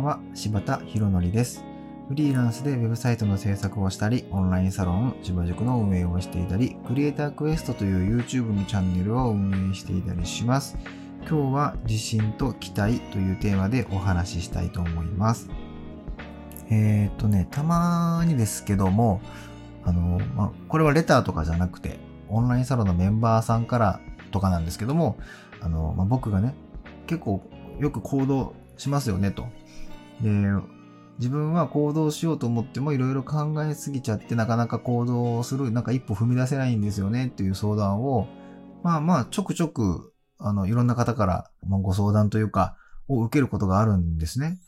んは、柴田博則です。フリーランスでウェブサイトの制作をしたり、オンラインサロン、芝塾の運営をしていたり、クリエイタークエストという YouTube のチャンネルを運営していたりします。今日は自信と期待というテーマでお話ししたいと思います。えー、っとね、たまにですけども、あの、まあ、これはレターとかじゃなくて、オンラインサロンのメンバーさんからとかなんですけども、あの、ま、僕がね、結構よく行動しますよねと。で、自分は行動しようと思ってもいろいろ考えすぎちゃってなかなか行動する、なんか一歩踏み出せないんですよねっていう相談を、まあまあちょくちょく、あの、いろんな方から、まあ、ご相談というか、を受けることがあるんですね。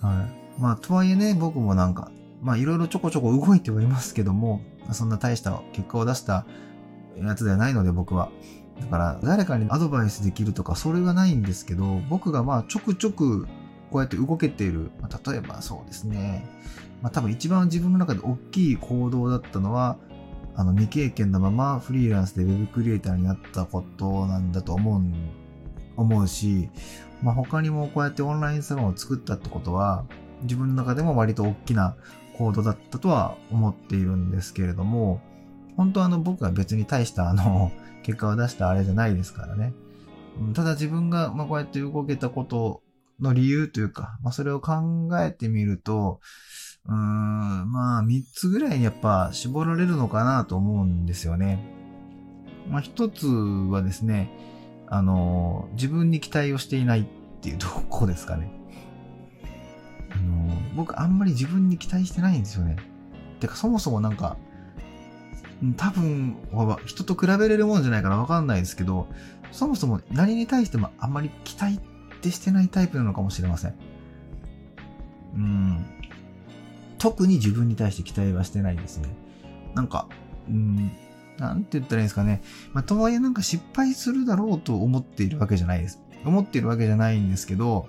はい。まあ、とはいえね、僕もなんか、まあいろいろちょこちょこ動いてはいますけども、そんな大した結果を出したやつではないので僕は。だから誰かにアドバイスできるとかそれがないんですけど、僕がまあちょくちょくこうやって動けている。まあ、例えばそうですね。まあ多分一番自分の中で大きい行動だったのは、あの未経験のままフリーランスで Web クリエイターになったことなんだと思う、思うし、まあ他にもこうやってオンラインサロンを作ったってことは、自分の中でも割と大きな行動だったとは思っているんですけれども、本当はあの僕は別に大したあの結果を出したあれじゃないですからね。ただ自分がまこうやって動けたことの理由というか、まあそれを考えてみると、うーん、まあ3つぐらいにやっぱ絞られるのかなと思うんですよね。まあ一つはですね、あの、自分に期待をしていないっていうとこですかね。あの、僕あんまり自分に期待してないんですよね。てかそもそもなんか、多分、人と比べれるもんじゃないからわかんないですけど、そもそも何に対してもあんまり期待てしてないタイプなのかもしれません。うん。特に自分に対して期待はしてないですね。なんか、うん、なんて言ったらいいんですかね。まあ、とはいえなんか失敗するだろうと思っているわけじゃないです。思っているわけじゃないんですけど、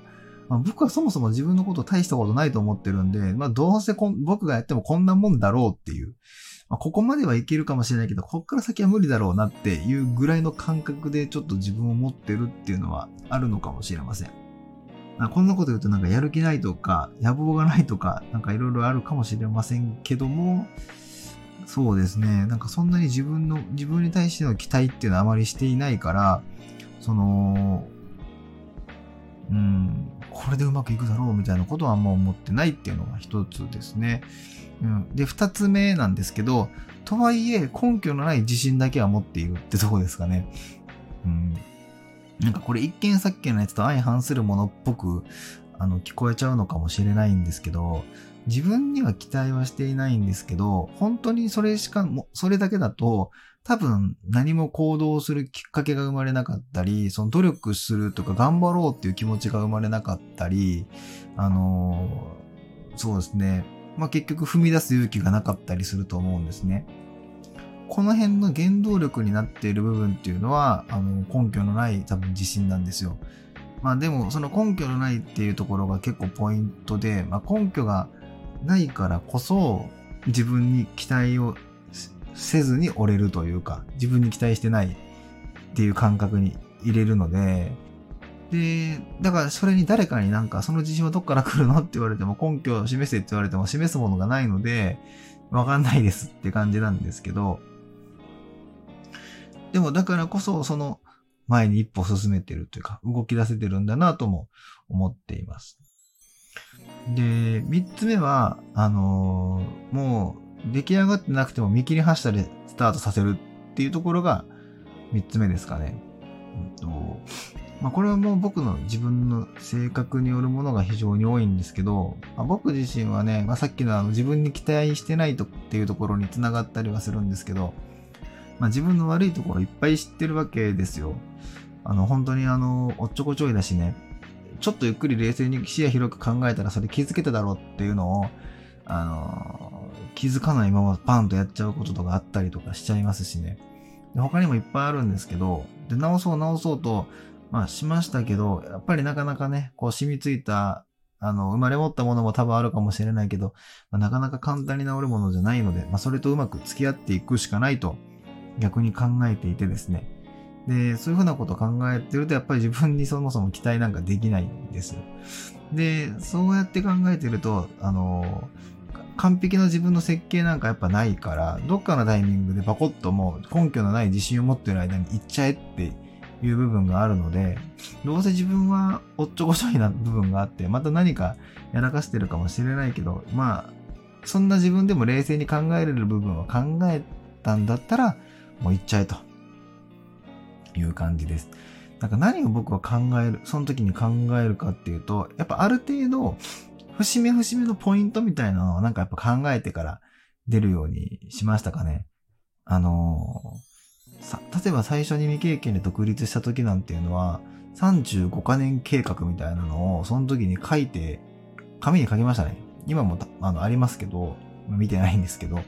まあ、僕はそもそも自分のこと大したことないと思ってるんで、まあどうせ僕がやってもこんなもんだろうっていう、まあ、ここまではいけるかもしれないけど、こっから先は無理だろうなっていうぐらいの感覚でちょっと自分を持ってるっていうのはあるのかもしれません。こんなこと言うとなんかやる気ないとか、野望がないとか、なんかいろいろあるかもしれませんけども、そうですね。なんかそんなに自分の、自分に対しての期待っていうのはあまりしていないから、その、うん、これでうまくいくだろうみたいなことはあんま思ってないっていうのが一つですね。うん、で、二つ目なんですけど、とはいえ根拠のない自信だけは持っているってとこですかね。うん、なんかこれ一見さっきのやつと相反するものっぽくあの聞こえちゃうのかもしれないんですけど、自分には期待はしていないんですけど、本当にそれしかも、それだけだと、多分何も行動するきっかけが生まれなかったり、その努力するとか頑張ろうっていう気持ちが生まれなかったり、あのー、そうですね。まあ、結局踏み出す勇気がなかったりすると思うんですね。この辺の原動力になっている部分っていうのは、あの、根拠のない多分自信なんですよ。まあでも、その根拠のないっていうところが結構ポイントで、まあ、根拠がないからこそ、自分に期待をせずに折れるというか、自分に期待してないっていう感覚に入れるので、で、だからそれに誰かになんかその自信はどっから来るのって言われても根拠を示せって言われても示すものがないので、わかんないですって感じなんですけど、でもだからこそその前に一歩進めてるというか動き出せてるんだなとも思っています。で、三つ目は、あのー、もう出来上がってなくても見切り発車でスタートさせるっていうところが3つ目ですかね。うんとまあ、これはもう僕の自分の性格によるものが非常に多いんですけど、まあ、僕自身はね、まあ、さっきのあの自分に期待してないとっていうところにつながったりはするんですけど、まあ、自分の悪いところいっぱい知ってるわけですよ。あの、本当にあの、おっちょこちょいだしね、ちょっとゆっくり冷静に視野広く考えたらそれ気づけただろうっていうのを、あの気づかないままパンとやっちゃうこととかあったりとかしちゃいますしね。で他にもいっぱいあるんですけど、で、直そう直そうと、まあしましたけど、やっぱりなかなかね、こう染みついた、あの、生まれ持ったものも多分あるかもしれないけど、まあ、なかなか簡単に治るものじゃないので、まあそれとうまく付き合っていくしかないと逆に考えていてですね。で、そういうふうなことを考えてると、やっぱり自分にそもそも期待なんかできないんですよ。で、そうやって考えてると、あの、完璧な自分の設計なんかやっぱないから、どっかのタイミングでバコッともう根拠のない自信を持ってる間に行っちゃえっていう部分があるので、どうせ自分はおっちょこちょいな部分があって、また何かやらかしてるかもしれないけど、まあ、そんな自分でも冷静に考えれる部分は考えたんだったら、もう行っちゃえという感じです。なんか何を僕は考える、その時に考えるかっていうと、やっぱある程度、節目節目のポイントみたいなのをなんかやっぱ考えてから出るようにしましたかね。あのーさ、例えば最初に未経験で独立した時なんていうのは、35カ年計画みたいなのを、その時に書いて、紙に書きましたね。今もあのありますけど、見てないんですけど、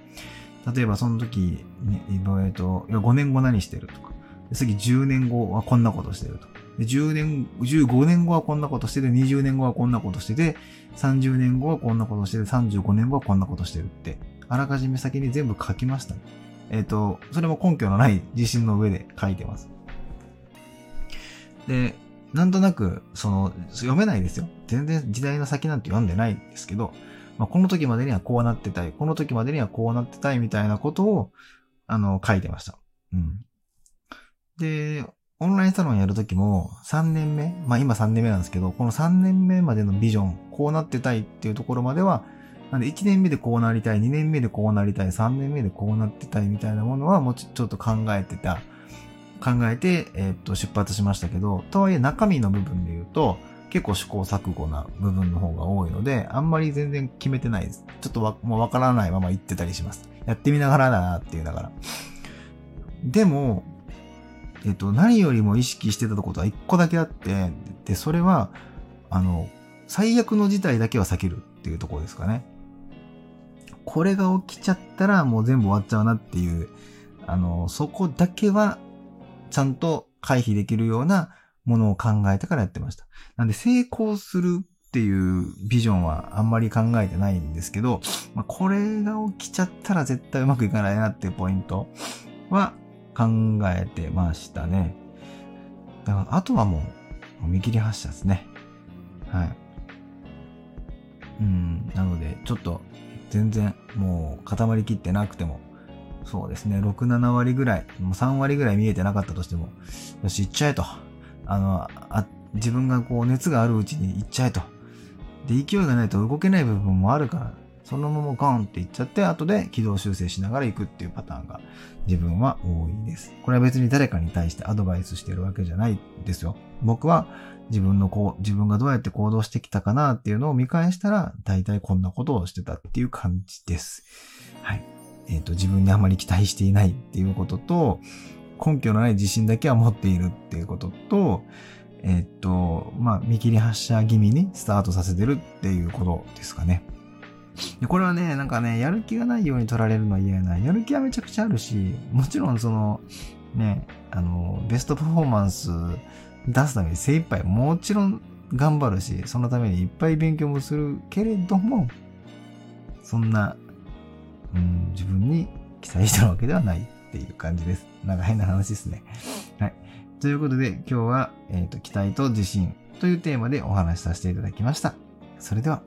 例えばその時に、えっと、5年後何してるとか、次10年後はこんなことしてると。で10年、15年後はこんなことしてて、20年後はこんなことしてて、30年後はこんなことしてて、35年後はこんなことしてるって、あらかじめ先に全部書きましたね。えっ、と、それも根拠のない自信の上で書いてます。で、なんとなく、その、読めないですよ。全然時代の先なんて読んでないんですけど、まあ、この時までにはこうなってたい、この時までにはこうなってたいみたいなことを、あの、書いてました。うん。で、オンラインサロンやるときも3年目、まあ今3年目なんですけど、この3年目までのビジョン、こうなってたいっていうところまでは、なんで1年目でこうなりたい、2年目でこうなりたい、3年目でこうなってたいみたいなものはもうちょっと考えてた、考えて、えーっと出発しましたけど、とはいえ中身の部分で言うと、結構試行錯誤な部分の方が多いので、あんまり全然決めてないです。ちょっとわもうわからないまま言ってたりします。やってみながらだなっていうながら。でも、えっと、何よりも意識してたことは一個だけあって、で、それは、あの、最悪の事態だけは避けるっていうところですかね。これが起きちゃったらもう全部終わっちゃうなっていう、あの、そこだけはちゃんと回避できるようなものを考えてからやってました。なんで成功するっていうビジョンはあんまり考えてないんですけど、まあ、これが起きちゃったら絶対うまくいかないなっていうポイントは考えてましたね。だから、あとはもう、見切り発車ですね。はい。うん、なので、ちょっと、全然、もう、固まりきってなくても、そうですね、6、7割ぐらい、もう3割ぐらい見えてなかったとしても、よし、行っちゃえと。あの、あ、自分がこう、熱があるうちに行っちゃえと。で、勢いがないと動けない部分もあるから、そのままゴンっていっちゃって、後で軌道修正しながら行くっていうパターンが自分は多いです。これは別に誰かに対してアドバイスしてるわけじゃないですよ。僕は自分のこう、自分がどうやって行動してきたかなっていうのを見返したら、大体こんなことをしてたっていう感じです。はい。えっ、と、自分にあまり期待していないっていうことと、根拠のない自信だけは持っているっていうことと、えっ、と、まあ、見切り発車気味にスタートさせてるっていうことですかね。でこれはね、なんかね、やる気がないように取られるのは嫌やな。やる気はめちゃくちゃあるし、もちろんその、ね、あの、ベストパフォーマンス出すために精一杯もちろん頑張るし、そのためにいっぱい勉強もするけれども、そんな、うん、自分に期待してるわけではないっていう感じです。なんか変な話ですね。はい。ということで、今日は、えっ、と、期待と自信というテーマでお話しさせていただきました。それでは。